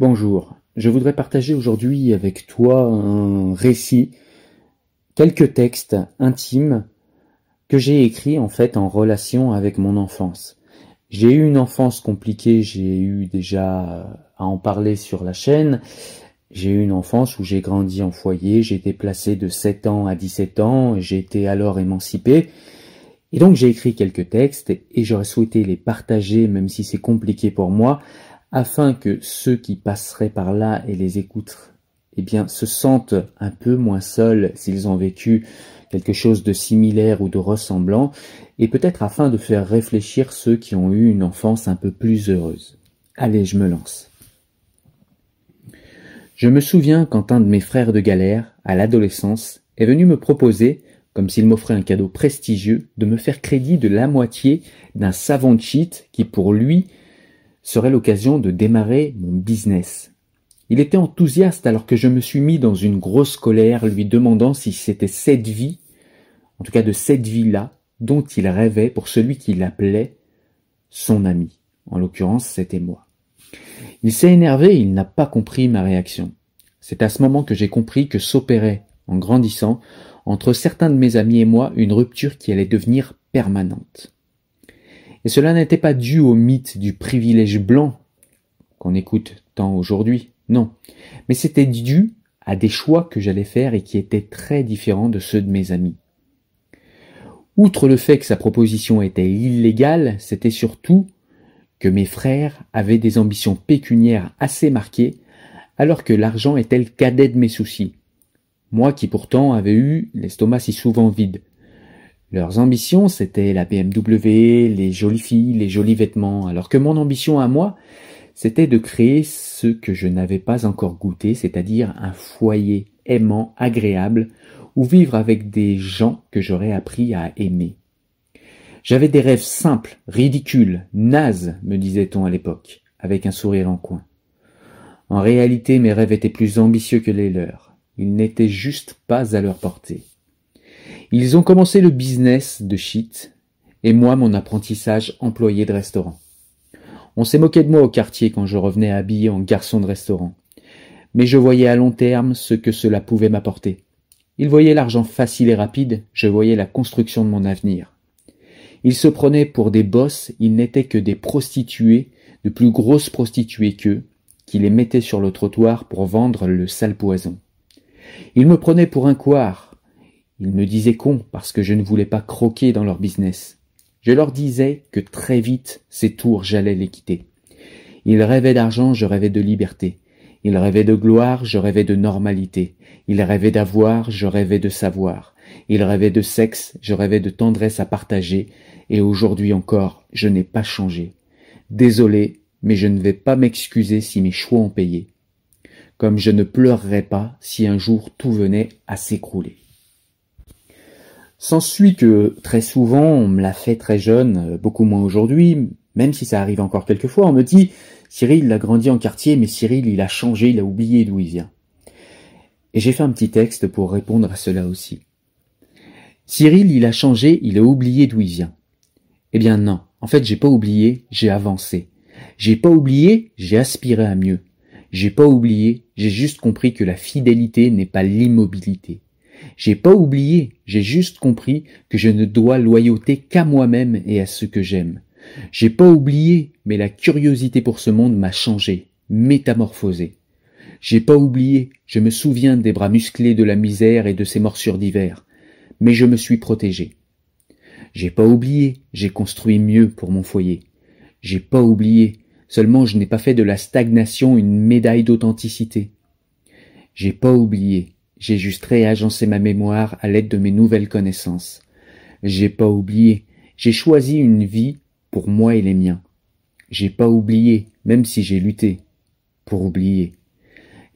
Bonjour, je voudrais partager aujourd'hui avec toi un récit, quelques textes intimes que j'ai écrits en fait en relation avec mon enfance. J'ai eu une enfance compliquée, j'ai eu déjà à en parler sur la chaîne. J'ai eu une enfance où j'ai grandi en foyer, j'ai été placé de 7 ans à 17 ans, j'ai été alors émancipé. Et donc j'ai écrit quelques textes et j'aurais souhaité les partager même si c'est compliqué pour moi afin que ceux qui passeraient par là et les écoutent, eh bien, se sentent un peu moins seuls s'ils ont vécu quelque chose de similaire ou de ressemblant, et peut-être afin de faire réfléchir ceux qui ont eu une enfance un peu plus heureuse. Allez, je me lance. Je me souviens quand un de mes frères de galère, à l'adolescence, est venu me proposer, comme s'il m'offrait un cadeau prestigieux, de me faire crédit de la moitié d'un savant cheat qui pour lui serait l'occasion de démarrer mon business. Il était enthousiaste alors que je me suis mis dans une grosse colère lui demandant si c'était cette vie, en tout cas de cette vie-là, dont il rêvait pour celui qu'il appelait son ami. En l'occurrence, c'était moi. Il s'est énervé il n'a pas compris ma réaction. C'est à ce moment que j'ai compris que s'opérait, en grandissant, entre certains de mes amis et moi, une rupture qui allait devenir permanente. Et cela n'était pas dû au mythe du privilège blanc qu'on écoute tant aujourd'hui, non, mais c'était dû à des choix que j'allais faire et qui étaient très différents de ceux de mes amis. Outre le fait que sa proposition était illégale, c'était surtout que mes frères avaient des ambitions pécuniaires assez marquées, alors que l'argent était le cadet de mes soucis. Moi qui pourtant avais eu l'estomac si souvent vide. Leurs ambitions, c'était la BMW, les jolies filles, les jolis vêtements, alors que mon ambition à moi, c'était de créer ce que je n'avais pas encore goûté, c'est-à-dire un foyer aimant, agréable, ou vivre avec des gens que j'aurais appris à aimer. J'avais des rêves simples, ridicules, nazes, me disait-on à l'époque, avec un sourire en coin. En réalité, mes rêves étaient plus ambitieux que les leurs. Ils n'étaient juste pas à leur portée. Ils ont commencé le business de shit et moi mon apprentissage employé de restaurant. On s'est moqué de moi au quartier quand je revenais habillé en garçon de restaurant. Mais je voyais à long terme ce que cela pouvait m'apporter. Ils voyaient l'argent facile et rapide, je voyais la construction de mon avenir. Ils se prenaient pour des bosses, ils n'étaient que des prostituées, de plus grosses prostituées qu'eux, qui les mettaient sur le trottoir pour vendre le sale poison. Ils me prenaient pour un couard, ils me disaient con parce que je ne voulais pas croquer dans leur business. Je leur disais que très vite ces tours j'allais les quitter. Ils rêvaient d'argent, je rêvais de liberté. Ils rêvaient de gloire, je rêvais de normalité. Ils rêvaient d'avoir, je rêvais de savoir. Ils rêvaient de sexe, je rêvais de tendresse à partager, et aujourd'hui encore, je n'ai pas changé. Désolé, mais je ne vais pas m'excuser si mes choix ont payé. Comme je ne pleurerai pas si un jour tout venait à s'écrouler. S'ensuit que très souvent, on me l'a fait très jeune, euh, beaucoup moins aujourd'hui, même si ça arrive encore quelquefois, on me dit Cyril il a grandi en quartier, mais Cyril il a changé, il a oublié d'où il vient. Et j'ai fait un petit texte pour répondre à cela aussi. Cyril il a changé, il a oublié d'où il vient. Eh bien non, en fait j'ai pas oublié, j'ai avancé. J'ai pas oublié, j'ai aspiré à mieux. J'ai pas oublié, j'ai juste compris que la fidélité n'est pas l'immobilité. J'ai pas oublié, j'ai juste compris que je ne dois loyauté qu'à moi-même et à ce que j'aime. J'ai pas oublié, mais la curiosité pour ce monde m'a changé, métamorphosé. J'ai pas oublié, je me souviens des bras musclés de la misère et de ses morsures d'hiver, mais je me suis protégé. J'ai pas oublié, j'ai construit mieux pour mon foyer. J'ai pas oublié, seulement je n'ai pas fait de la stagnation une médaille d'authenticité. J'ai pas oublié, j'ai juste réagencé ma mémoire à l'aide de mes nouvelles connaissances. J'ai pas oublié. J'ai choisi une vie pour moi et les miens. J'ai pas oublié, même si j'ai lutté pour oublier.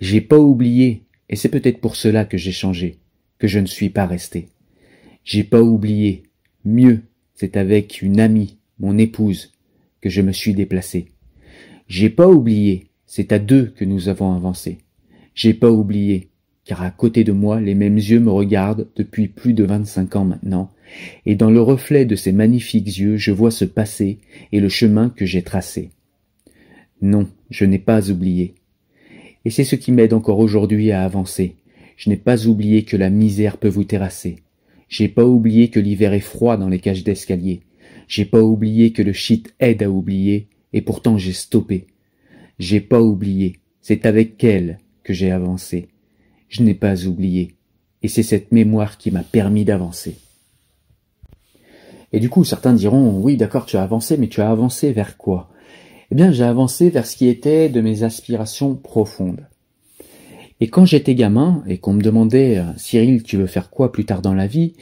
J'ai pas oublié, et c'est peut-être pour cela que j'ai changé, que je ne suis pas resté. J'ai pas oublié. Mieux, c'est avec une amie, mon épouse, que je me suis déplacé. J'ai pas oublié, c'est à deux que nous avons avancé. J'ai pas oublié, car à côté de moi les mêmes yeux me regardent depuis plus de vingt-cinq ans maintenant, et dans le reflet de ces magnifiques yeux je vois ce passé et le chemin que j'ai tracé. Non, je n'ai pas oublié. Et c'est ce qui m'aide encore aujourd'hui à avancer. Je n'ai pas oublié que la misère peut vous terrasser. J'ai pas oublié que l'hiver est froid dans les cages d'escalier. J'ai pas oublié que le shit aide à oublier, et pourtant j'ai stoppé. J'ai pas oublié. C'est avec elle que j'ai avancé. Je n'ai pas oublié. Et c'est cette mémoire qui m'a permis d'avancer. Et du coup, certains diront, oui, d'accord, tu as avancé, mais tu as avancé vers quoi? Eh bien, j'ai avancé vers ce qui était de mes aspirations profondes. Et quand j'étais gamin, et qu'on me demandait, euh, Cyril, tu veux faire quoi plus tard dans la vie?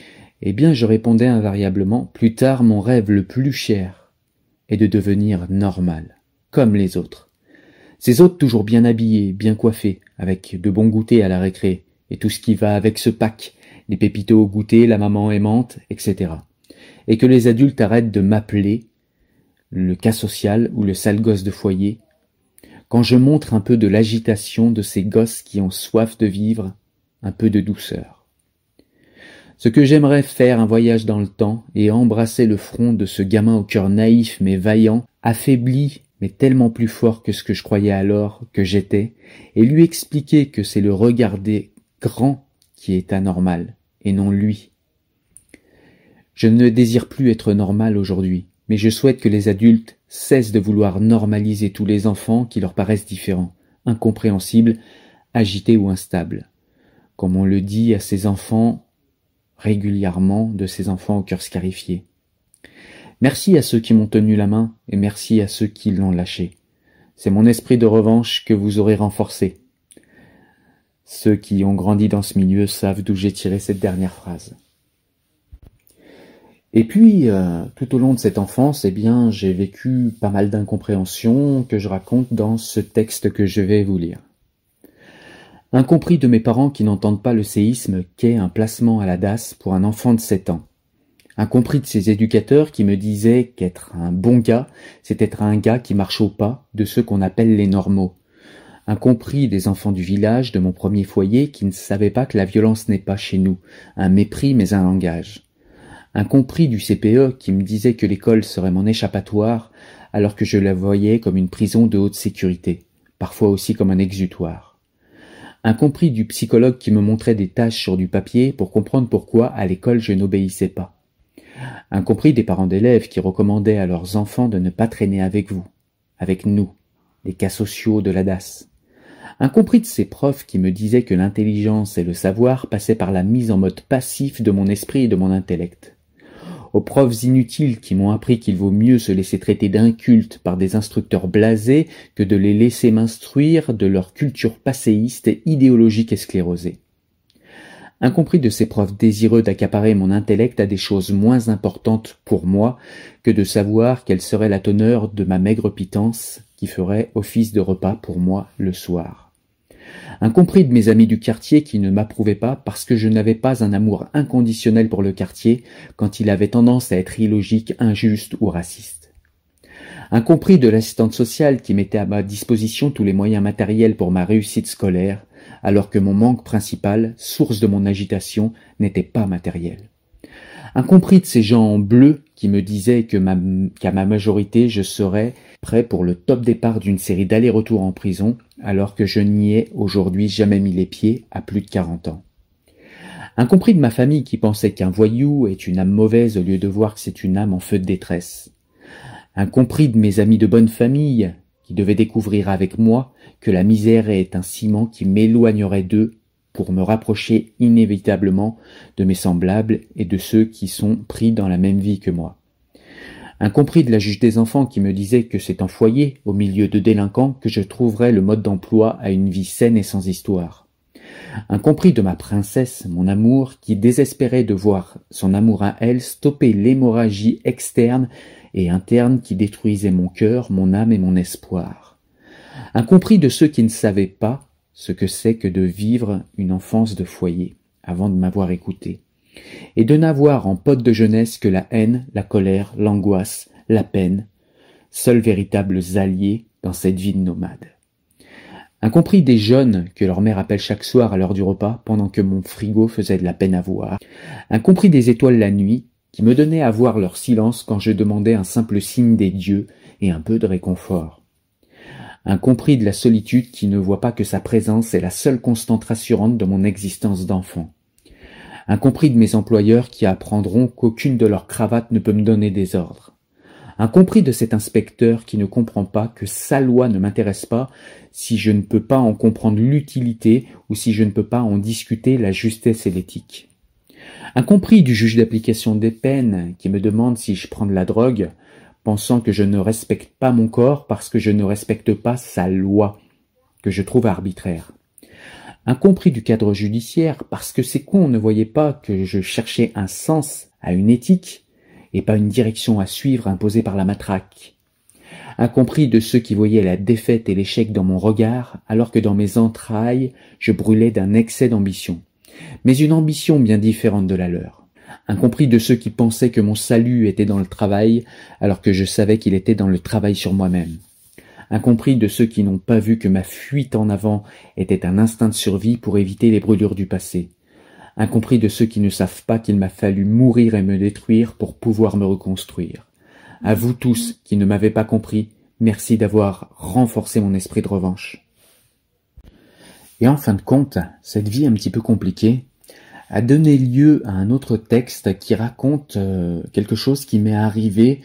Eh bien, je répondais invariablement, plus tard, mon rêve le plus cher est de devenir normal, comme les autres. Ces autres toujours bien habillés, bien coiffés, avec de bons goûters à la récré, et tout ce qui va avec ce pack, les pépitos au goûter, la maman aimante, etc et que les adultes arrêtent de m'appeler le cas social ou le sale gosse de foyer, quand je montre un peu de l'agitation de ces gosses qui ont soif de vivre, un peu de douceur. Ce que j'aimerais faire un voyage dans le temps et embrasser le front de ce gamin au cœur naïf mais vaillant, affaibli mais tellement plus fort que ce que je croyais alors que j'étais, et lui expliquer que c'est le regarder grand qui est anormal, et non lui je ne désire plus être normal aujourd'hui, mais je souhaite que les adultes cessent de vouloir normaliser tous les enfants qui leur paraissent différents, incompréhensibles, agités ou instables. Comme on le dit à ces enfants régulièrement de ces enfants au cœur scarifié. Merci à ceux qui m'ont tenu la main et merci à ceux qui l'ont lâché. C'est mon esprit de revanche que vous aurez renforcé. Ceux qui ont grandi dans ce milieu savent d'où j'ai tiré cette dernière phrase. Et puis, euh, tout au long de cette enfance, eh bien, j'ai vécu pas mal d'incompréhensions que je raconte dans ce texte que je vais vous lire. Incompris de mes parents qui n'entendent pas le séisme qu'est un placement à la DAS pour un enfant de 7 ans. Incompris de ces éducateurs qui me disaient qu'être un bon gars, c'est être un gars qui marche au pas de ceux qu'on appelle les normaux. Incompris des enfants du village de mon premier foyer qui ne savaient pas que la violence n'est pas chez nous, un mépris mais un langage un compris du CPE qui me disait que l'école serait mon échappatoire, alors que je la voyais comme une prison de haute sécurité, parfois aussi comme un exutoire. Un compris du psychologue qui me montrait des tâches sur du papier pour comprendre pourquoi à l'école je n'obéissais pas. Un compris des parents d'élèves qui recommandaient à leurs enfants de ne pas traîner avec vous, avec nous, les cas sociaux de la DAS. Un compris de ces profs qui me disaient que l'intelligence et le savoir passaient par la mise en mode passif de mon esprit et de mon intellect aux profs inutiles qui m'ont appris qu'il vaut mieux se laisser traiter d'incultes par des instructeurs blasés que de les laisser m'instruire de leur culture passéiste et idéologique et sclérosée. Incompris de ces profs désireux d'accaparer mon intellect à des choses moins importantes pour moi que de savoir quelle serait la teneur de ma maigre pitance qui ferait office de repas pour moi le soir incompris de mes amis du quartier qui ne m'approuvaient pas parce que je n'avais pas un amour inconditionnel pour le quartier quand il avait tendance à être illogique, injuste ou raciste. Incompris de l'assistante sociale qui mettait à ma disposition tous les moyens matériels pour ma réussite scolaire, alors que mon manque principal, source de mon agitation, n'était pas matériel. Incompris de ces gens en bleu qui me disaient que qu'à ma majorité je serais prêt pour le top départ d'une série d'allers-retours en prison, alors que je n'y ai aujourd'hui jamais mis les pieds à plus de quarante ans. Incompris de ma famille qui pensait qu'un voyou est une âme mauvaise au lieu de voir que c'est une âme en feu de détresse. Incompris de mes amis de bonne famille qui devaient découvrir avec moi que la misère est un ciment qui m'éloignerait d'eux pour me rapprocher inévitablement de mes semblables et de ceux qui sont pris dans la même vie que moi incompris de la juge des enfants qui me disait que c'est en foyer, au milieu de délinquants, que je trouverais le mode d'emploi à une vie saine et sans histoire. Incompris de ma princesse, mon amour, qui désespérait de voir son amour à elle stopper l'hémorragie externe et interne qui détruisait mon cœur, mon âme et mon espoir. Incompris de ceux qui ne savaient pas ce que c'est que de vivre une enfance de foyer, avant de m'avoir écouté et de n'avoir en pote de jeunesse que la haine, la colère, l'angoisse, la peine, seuls véritables alliés dans cette vie de nomade. Incompris des jeunes que leur mère appelle chaque soir à l'heure du repas pendant que mon frigo faisait de la peine à voir, incompris des étoiles la nuit qui me donnaient à voir leur silence quand je demandais un simple signe des dieux et un peu de réconfort. un compris de la solitude qui ne voit pas que sa présence est la seule constante rassurante de mon existence d'enfant, un compris de mes employeurs qui apprendront qu'aucune de leurs cravates ne peut me donner des ordres, un compris de cet inspecteur qui ne comprend pas que sa loi ne m'intéresse pas si je ne peux pas en comprendre l'utilité ou si je ne peux pas en discuter la justesse et l'éthique. Un compris du juge d'application des peines qui me demande si je prends de la drogue, pensant que je ne respecte pas mon corps parce que je ne respecte pas sa loi, que je trouve arbitraire. Un compris du cadre judiciaire parce que ces cons ne voyaient pas que je cherchais un sens à une éthique et pas une direction à suivre imposée par la matraque. Incompris de ceux qui voyaient la défaite et l'échec dans mon regard, alors que dans mes entrailles je brûlais d'un excès d'ambition, mais une ambition bien différente de la leur. Incompris de ceux qui pensaient que mon salut était dans le travail, alors que je savais qu'il était dans le travail sur moi-même. Incompris de ceux qui n'ont pas vu que ma fuite en avant était un instinct de survie pour éviter les brûlures du passé, incompris de ceux qui ne savent pas qu'il m'a fallu mourir et me détruire pour pouvoir me reconstruire. À vous tous qui ne m'avez pas compris, merci d'avoir renforcé mon esprit de revanche. Et en fin de compte, cette vie un petit peu compliquée a donné lieu à un autre texte qui raconte euh, quelque chose qui m'est arrivé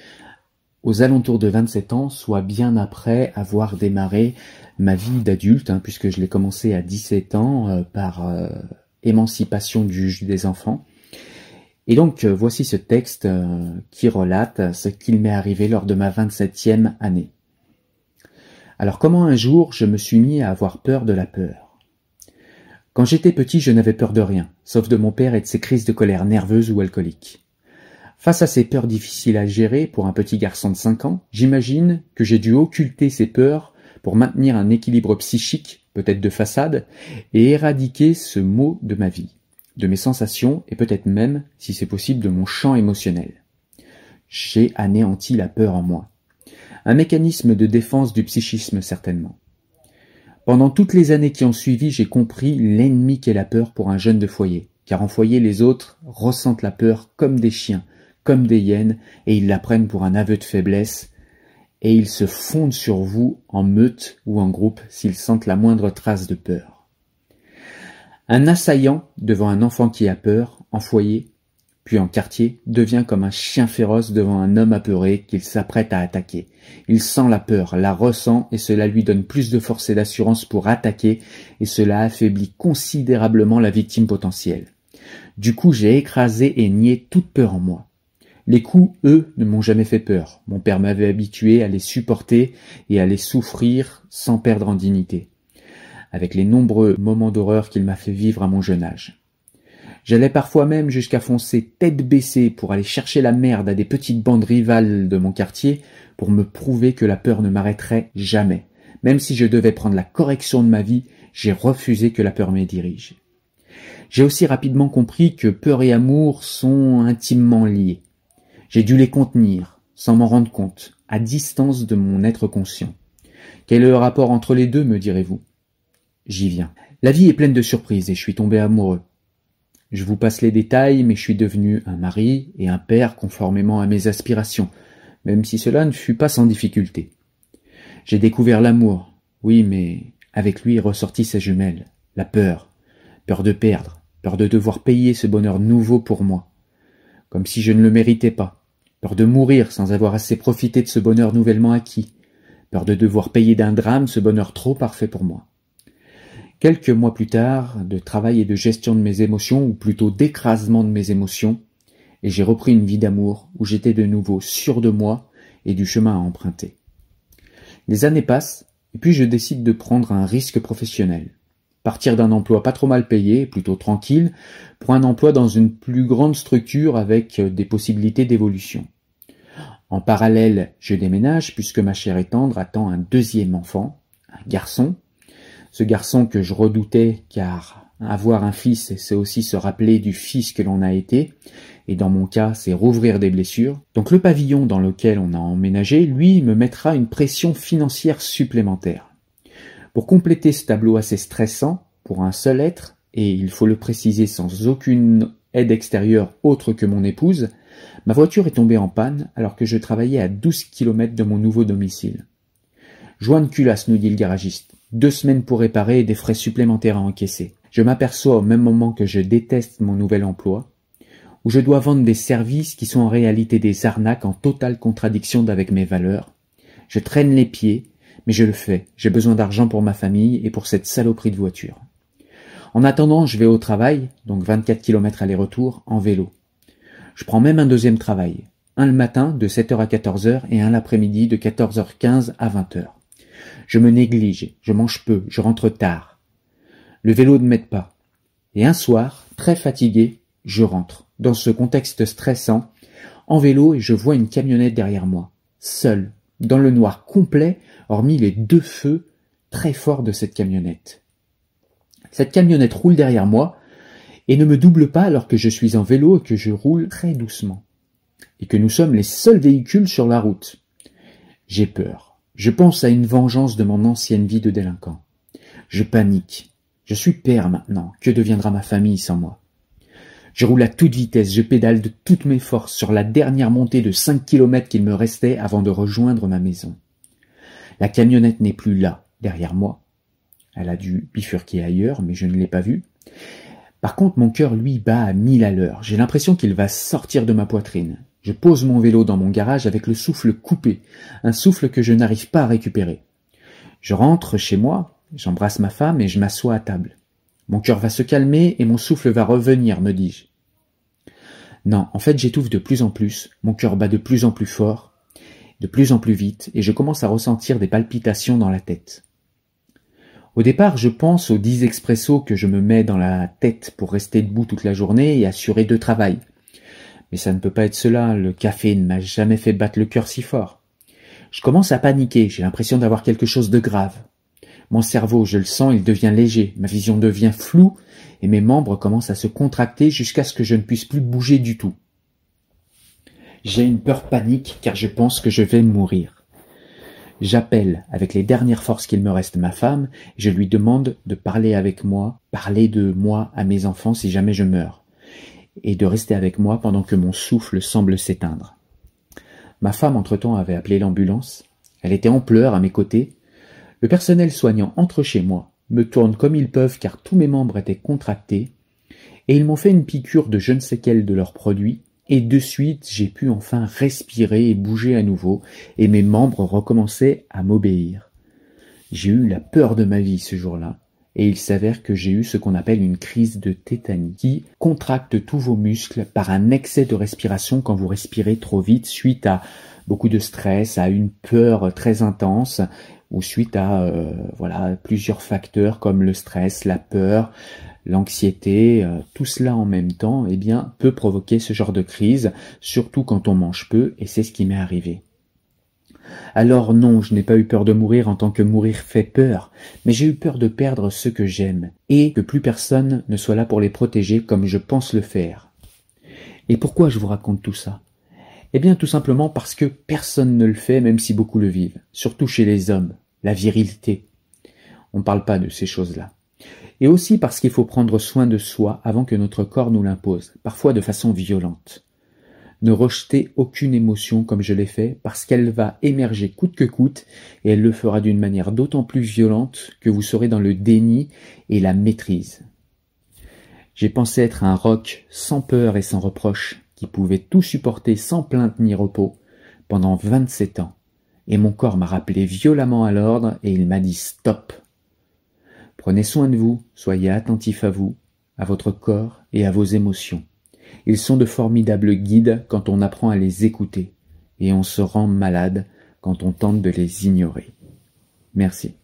aux alentours de 27 ans, soit bien après avoir démarré ma vie d'adulte, hein, puisque je l'ai commencé à 17 ans euh, par euh, émancipation du juge des enfants. Et donc euh, voici ce texte euh, qui relate ce qu'il m'est arrivé lors de ma 27e année. Alors comment un jour je me suis mis à avoir peur de la peur? Quand j'étais petit je n'avais peur de rien, sauf de mon père et de ses crises de colère nerveuses ou alcooliques. Face à ces peurs difficiles à gérer pour un petit garçon de 5 ans, j'imagine que j'ai dû occulter ces peurs pour maintenir un équilibre psychique peut-être de façade, et éradiquer ce mot de ma vie, de mes sensations et peut-être même, si c'est possible, de mon champ émotionnel. J'ai anéanti la peur en moi. Un mécanisme de défense du psychisme certainement. Pendant toutes les années qui ont suivi, j'ai compris l'ennemi qu'est la peur pour un jeune de foyer, car en foyer les autres ressentent la peur comme des chiens, comme des hyènes, et ils la prennent pour un aveu de faiblesse, et ils se fondent sur vous en meute ou en groupe s'ils sentent la moindre trace de peur. Un assaillant devant un enfant qui a peur, en foyer, puis en quartier, devient comme un chien féroce devant un homme apeuré qu'il s'apprête à attaquer. Il sent la peur, la ressent, et cela lui donne plus de force et d'assurance pour attaquer, et cela affaiblit considérablement la victime potentielle. Du coup, j'ai écrasé et nié toute peur en moi. Les coups, eux, ne m'ont jamais fait peur. Mon père m'avait habitué à les supporter et à les souffrir sans perdre en dignité, avec les nombreux moments d'horreur qu'il m'a fait vivre à mon jeune âge. J'allais parfois même jusqu'à foncer tête baissée pour aller chercher la merde à des petites bandes rivales de mon quartier pour me prouver que la peur ne m'arrêterait jamais. Même si je devais prendre la correction de ma vie, j'ai refusé que la peur me dirige. J'ai aussi rapidement compris que peur et amour sont intimement liés. J'ai dû les contenir, sans m'en rendre compte, à distance de mon être conscient. Quel est le rapport entre les deux, me direz-vous? J'y viens. La vie est pleine de surprises et je suis tombé amoureux. Je vous passe les détails, mais je suis devenu un mari et un père conformément à mes aspirations, même si cela ne fut pas sans difficulté. J'ai découvert l'amour, oui, mais avec lui est ressorti sa jumelle, la peur, peur de perdre, peur de devoir payer ce bonheur nouveau pour moi, comme si je ne le méritais pas, peur de mourir sans avoir assez profité de ce bonheur nouvellement acquis, peur de devoir payer d'un drame ce bonheur trop parfait pour moi. Quelques mois plus tard, de travail et de gestion de mes émotions, ou plutôt d'écrasement de mes émotions, et j'ai repris une vie d'amour où j'étais de nouveau sûr de moi et du chemin à emprunter. Les années passent, et puis je décide de prendre un risque professionnel. Partir d'un emploi pas trop mal payé, plutôt tranquille, pour un emploi dans une plus grande structure avec des possibilités d'évolution. En parallèle, je déménage puisque ma chère et tendre attend un deuxième enfant, un garçon. Ce garçon que je redoutais car avoir un fils, c'est aussi se rappeler du fils que l'on a été, et dans mon cas, c'est rouvrir des blessures. Donc le pavillon dans lequel on a emménagé, lui, me mettra une pression financière supplémentaire. Pour compléter ce tableau assez stressant, pour un seul être, et il faut le préciser sans aucune aide extérieure autre que mon épouse, Ma voiture est tombée en panne alors que je travaillais à 12 kilomètres de mon nouveau domicile. Joint de culasse, nous dit le garagiste. Deux semaines pour réparer et des frais supplémentaires à encaisser. Je m'aperçois au même moment que je déteste mon nouvel emploi, où je dois vendre des services qui sont en réalité des arnaques en totale contradiction d'avec mes valeurs. Je traîne les pieds, mais je le fais. J'ai besoin d'argent pour ma famille et pour cette saloperie de voiture. En attendant, je vais au travail, donc 24 km aller-retour, en vélo. Je prends même un deuxième travail. Un le matin de 7h à 14h et un l'après-midi de 14h15 à 20h. Je me néglige, je mange peu, je rentre tard. Le vélo ne m'aide pas. Et un soir, très fatigué, je rentre, dans ce contexte stressant, en vélo et je vois une camionnette derrière moi, seule, dans le noir complet, hormis les deux feux très forts de cette camionnette. Cette camionnette roule derrière moi et ne me double pas alors que je suis en vélo et que je roule très doucement. Et que nous sommes les seuls véhicules sur la route. J'ai peur. Je pense à une vengeance de mon ancienne vie de délinquant. Je panique. Je suis père maintenant. Que deviendra ma famille sans moi? Je roule à toute vitesse, je pédale de toutes mes forces sur la dernière montée de cinq kilomètres qu'il me restait avant de rejoindre ma maison. La camionnette n'est plus là, derrière moi, elle a dû bifurquer ailleurs, mais je ne l'ai pas vue. Par contre, mon cœur, lui, bat à mille à l'heure. J'ai l'impression qu'il va sortir de ma poitrine. Je pose mon vélo dans mon garage avec le souffle coupé, un souffle que je n'arrive pas à récupérer. Je rentre chez moi, j'embrasse ma femme et je m'assois à table. Mon cœur va se calmer et mon souffle va revenir, me dis-je. Non, en fait j'étouffe de plus en plus, mon cœur bat de plus en plus fort, de plus en plus vite, et je commence à ressentir des palpitations dans la tête. Au départ, je pense aux dix expressos que je me mets dans la tête pour rester debout toute la journée et assurer deux travail. Mais ça ne peut pas être cela, le café ne m'a jamais fait battre le cœur si fort. Je commence à paniquer, j'ai l'impression d'avoir quelque chose de grave. Mon cerveau, je le sens, il devient léger, ma vision devient floue, et mes membres commencent à se contracter jusqu'à ce que je ne puisse plus bouger du tout. J'ai une peur panique car je pense que je vais mourir. J'appelle avec les dernières forces qu'il me reste ma femme, et je lui demande de parler avec moi, parler de moi à mes enfants si jamais je meurs, et de rester avec moi pendant que mon souffle semble s'éteindre. Ma femme entre-temps avait appelé l'ambulance, elle était en pleurs à mes côtés, le personnel soignant entre chez moi, me tourne comme ils peuvent car tous mes membres étaient contractés, et ils m'ont fait une piqûre de je ne sais quel de leurs produits, et de suite j'ai pu enfin respirer et bouger à nouveau, et mes membres recommençaient à m'obéir. J'ai eu la peur de ma vie ce jour-là, et il s'avère que j'ai eu ce qu'on appelle une crise de tétanie, qui contracte tous vos muscles par un excès de respiration quand vous respirez trop vite suite à beaucoup de stress, à une peur très intense, ou suite à euh, voilà plusieurs facteurs comme le stress, la peur, l'anxiété, euh, tout cela en même temps, eh bien, peut provoquer ce genre de crise, surtout quand on mange peu, et c'est ce qui m'est arrivé. Alors non, je n'ai pas eu peur de mourir en tant que mourir fait peur, mais j'ai eu peur de perdre ceux que j'aime, et que plus personne ne soit là pour les protéger comme je pense le faire. Et pourquoi je vous raconte tout ça? Eh bien tout simplement parce que personne ne le fait même si beaucoup le vivent, surtout chez les hommes, la virilité. On ne parle pas de ces choses-là et aussi parce qu'il faut prendre soin de soi avant que notre corps nous l'impose, parfois de façon violente. Ne rejetez aucune émotion comme je l'ai fait, parce qu'elle va émerger coûte que coûte, et elle le fera d'une manière d'autant plus violente que vous serez dans le déni et la maîtrise. J'ai pensé être un roc sans peur et sans reproche, qui pouvait tout supporter sans plainte ni repos, pendant vingt-sept ans, et mon corps m'a rappelé violemment à l'ordre et il m'a dit stop. Prenez soin de vous, soyez attentif à vous, à votre corps et à vos émotions. Ils sont de formidables guides quand on apprend à les écouter, et on se rend malade quand on tente de les ignorer. Merci.